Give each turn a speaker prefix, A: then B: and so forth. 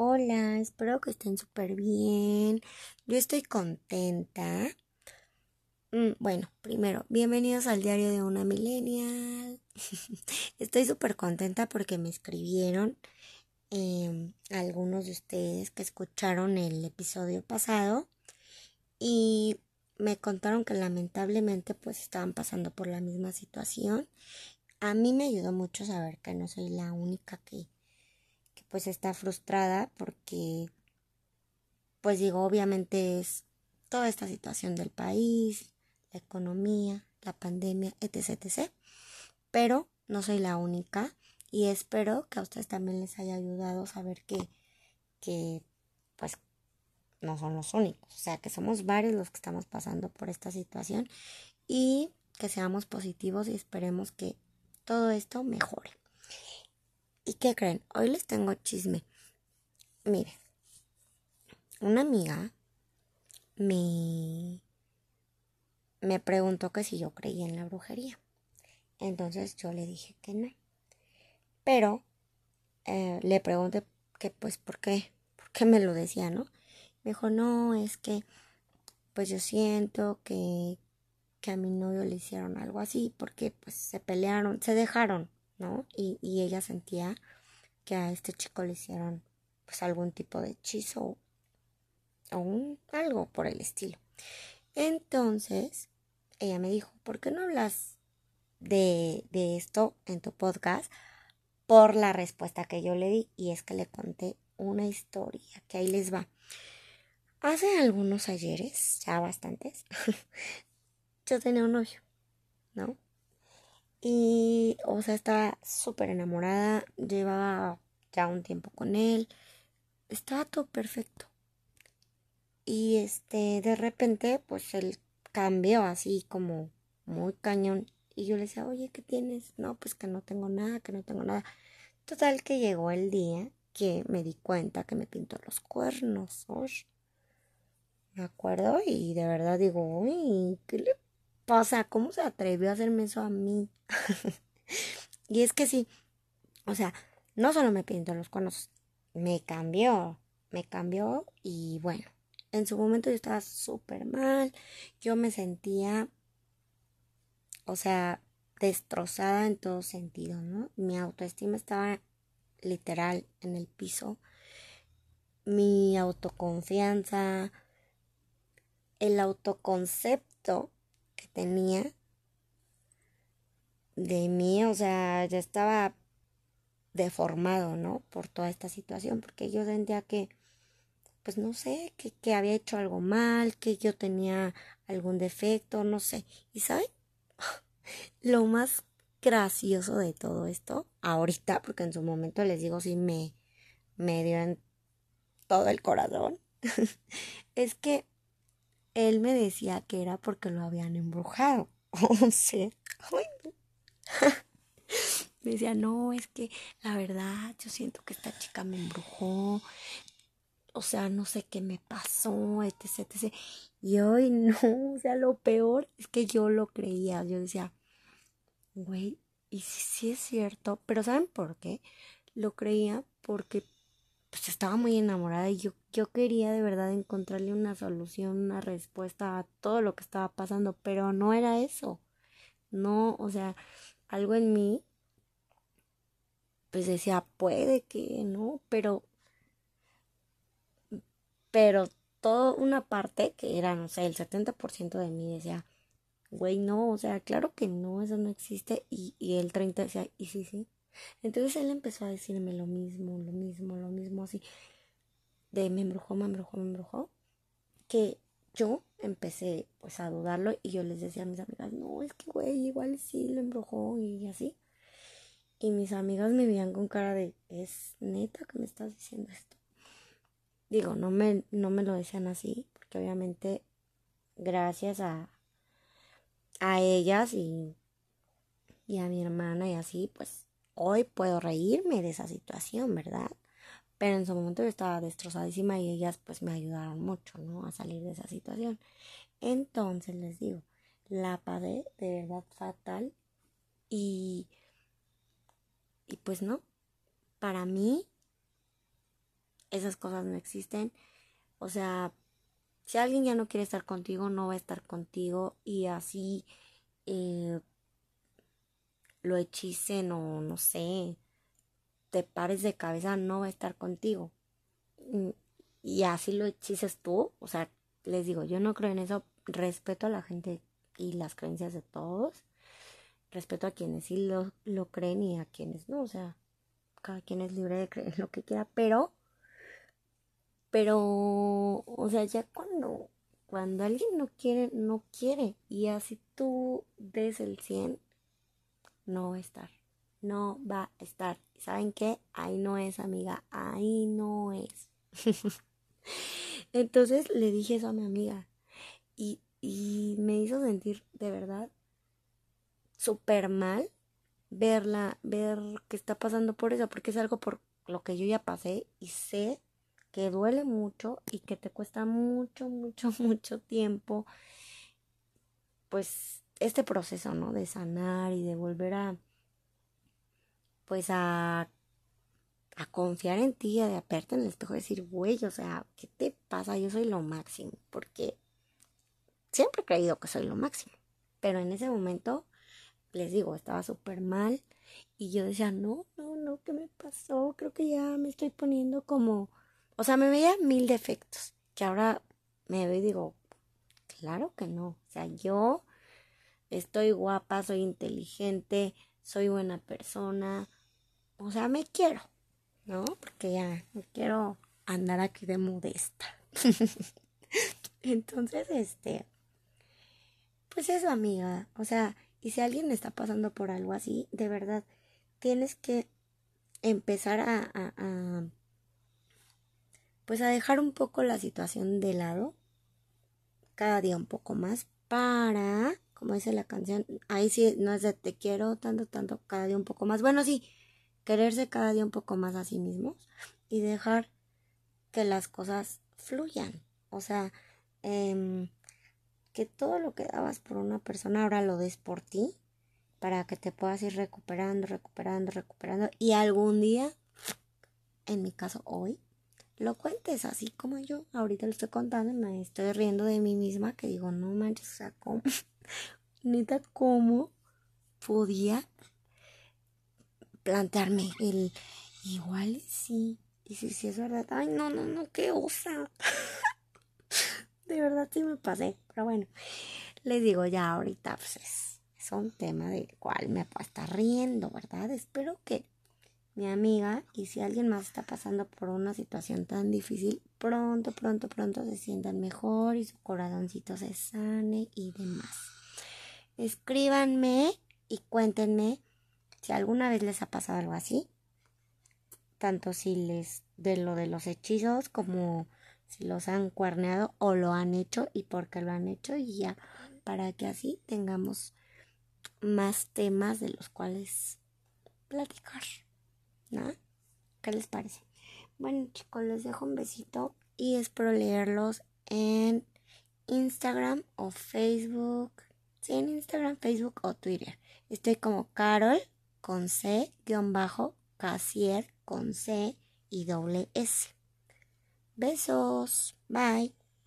A: Hola, espero que estén súper bien. Yo estoy contenta. Mm, bueno, primero, bienvenidos al diario de una millennial. estoy súper contenta porque me escribieron em, algunos de ustedes que escucharon el episodio pasado y me contaron que lamentablemente pues estaban pasando por la misma situación. A mí me ayudó mucho saber que no soy la única que pues está frustrada porque, pues digo, obviamente es toda esta situación del país, la economía, la pandemia, etc, etc. Pero no soy la única y espero que a ustedes también les haya ayudado saber que, que pues no son los únicos, o sea que somos varios los que estamos pasando por esta situación y que seamos positivos y esperemos que todo esto mejore. ¿Y qué creen? Hoy les tengo chisme. Miren, una amiga me, me preguntó que si yo creía en la brujería. Entonces yo le dije que no. Pero eh, le pregunté que pues por qué, por qué me lo decía, ¿no? Me dijo, no, es que pues yo siento que, que a mi novio le hicieron algo así porque pues se pelearon, se dejaron, ¿no? Y, y ella sentía que a este chico le hicieron pues algún tipo de hechizo o un, algo por el estilo. Entonces, ella me dijo, ¿por qué no hablas de, de esto en tu podcast? Por la respuesta que yo le di y es que le conté una historia que ahí les va. Hace algunos ayeres, ya bastantes, yo tenía un novio, ¿no? Y, o sea, estaba súper enamorada, llevaba ya un tiempo con él, estaba todo perfecto. Y este, de repente, pues él cambió así como muy cañón. Y yo le decía, oye, ¿qué tienes? No, pues que no tengo nada, que no tengo nada. Total que llegó el día que me di cuenta que me pintó los cuernos. Me acuerdo y de verdad digo, uy, ¿qué le pasa? ¿Cómo se atrevió a hacerme eso a mí? y es que sí, o sea, no solo me pintó los cuernos, me cambió, me cambió y bueno, en su momento yo estaba súper mal, yo me sentía, o sea, destrozada en todo sentido, ¿no? Mi autoestima estaba literal en el piso, mi autoconfianza, el autoconcepto que tenía de mí, o sea, ya estaba deformado, ¿no? Por toda esta situación, porque yo sentía que, pues no sé, que, que había hecho algo mal, que yo tenía algún defecto, no sé. ¿Y saben? Lo más gracioso de todo esto, ahorita, porque en su momento les digo, sí me, me dio en todo el corazón, es que él me decía que era porque lo habían embrujado. O sea, me decía, no, es que la verdad yo siento que esta chica me embrujó. O sea, no sé qué me pasó, etc, etc. Y hoy no, o sea, lo peor es que yo lo creía. Yo decía, güey, y si sí es cierto, pero ¿saben por qué? Lo creía porque pues estaba muy enamorada y yo, yo quería de verdad encontrarle una solución, una respuesta a todo lo que estaba pasando, pero no era eso. No, o sea, algo en mí, pues decía, puede que no, pero, pero toda una parte que era, no sé, el 70% de mí decía, güey, no, o sea, claro que no, eso no existe, y, y el 30% decía, y sí, sí. Entonces él empezó a decirme lo mismo, lo mismo, lo mismo, así, de me embrujó, me embrujó, me embrujó, que yo empecé pues a dudarlo y yo les decía a mis amigas, no, es que güey, igual sí lo embrujó y así. Y mis amigas me veían con cara de, ¿es neta que me estás diciendo esto? Digo, no me, no me lo decían así, porque obviamente gracias a, a ellas y, y a mi hermana y así, pues hoy puedo reírme de esa situación, ¿verdad? Pero en su momento yo estaba destrozadísima y ellas pues me ayudaron mucho, ¿no? A salir de esa situación. Entonces les digo, la pagué de verdad fatal y, y pues no, para mí esas cosas no existen. O sea, si alguien ya no quiere estar contigo, no va a estar contigo y así eh, lo hechicen o no sé, te pares de cabeza, no va a estar contigo. Mm, y así lo hechices tú, o sea, les digo, yo no creo en eso, respeto a la gente y las creencias de todos, respeto a quienes sí lo, lo creen y a quienes no, o sea, cada quien es libre de creer lo que quiera, pero, pero, o sea, ya cuando, cuando alguien no quiere, no quiere, y así tú des el 100, no va a estar, no va a estar. ¿Saben qué? Ahí no es, amiga, ahí no es. Entonces le dije eso a mi amiga y, y me hizo sentir de verdad súper mal verla, ver que está pasando por eso, porque es algo por lo que yo ya pasé y sé que duele mucho y que te cuesta mucho, mucho, mucho tiempo, pues este proceso, ¿no? De sanar y de volver a, pues a, a confiar en ti, a verte en el espejo y decir, güey, o sea, ¿qué te pasa? Yo soy lo máximo, porque siempre he creído que soy lo máximo, pero en ese momento les digo, estaba súper mal y yo decía, no, no, no, ¿qué me pasó? Creo que ya me estoy poniendo como, o sea, me veía mil defectos, que ahora me veo y digo, claro que no, o sea, yo estoy guapa, soy inteligente, soy buena persona, o sea, me quiero, ¿no? Porque ya no quiero andar aquí de modesta. Entonces, este, pues eso, amiga, o sea, y si alguien está pasando por algo así, de verdad, tienes que empezar a, a, pues a dejar un poco la situación de lado, cada día un poco más, para, como dice la canción, ahí sí no es de te quiero tanto, tanto, cada día un poco más. Bueno, sí, quererse cada día un poco más a sí mismos y dejar que las cosas fluyan. O sea, eh, que todo lo que dabas por una persona ahora lo des por ti para que te puedas ir recuperando, recuperando, recuperando y algún día, en mi caso hoy, lo cuentes así como yo ahorita lo estoy contando y me estoy riendo de mí misma que digo, no manches, o sea, ¿cómo? Neta, ¿cómo podía plantearme el igual sí? Y si, si es verdad, ay, no, no, no, qué osa. de verdad sí me pasé. Pero bueno, les digo ya ahorita, pues es, un tema del cual me puedo estar riendo, ¿verdad? Espero que mi amiga y si alguien más está pasando por una situación tan difícil, pronto, pronto, pronto se sientan mejor y su corazoncito se sane y demás. Escríbanme y cuéntenme si alguna vez les ha pasado algo así, tanto si les de lo de los hechizos como si los han cuerneado o lo han hecho y por qué lo han hecho y ya para que así tengamos más temas de los cuales platicar. ¿Qué les parece? Bueno chicos, les dejo un besito y espero leerlos en Instagram o Facebook. En Instagram, Facebook o Twitter. Estoy como Carol con C, guion bajo, Casier con C y doble S. Besos. Bye.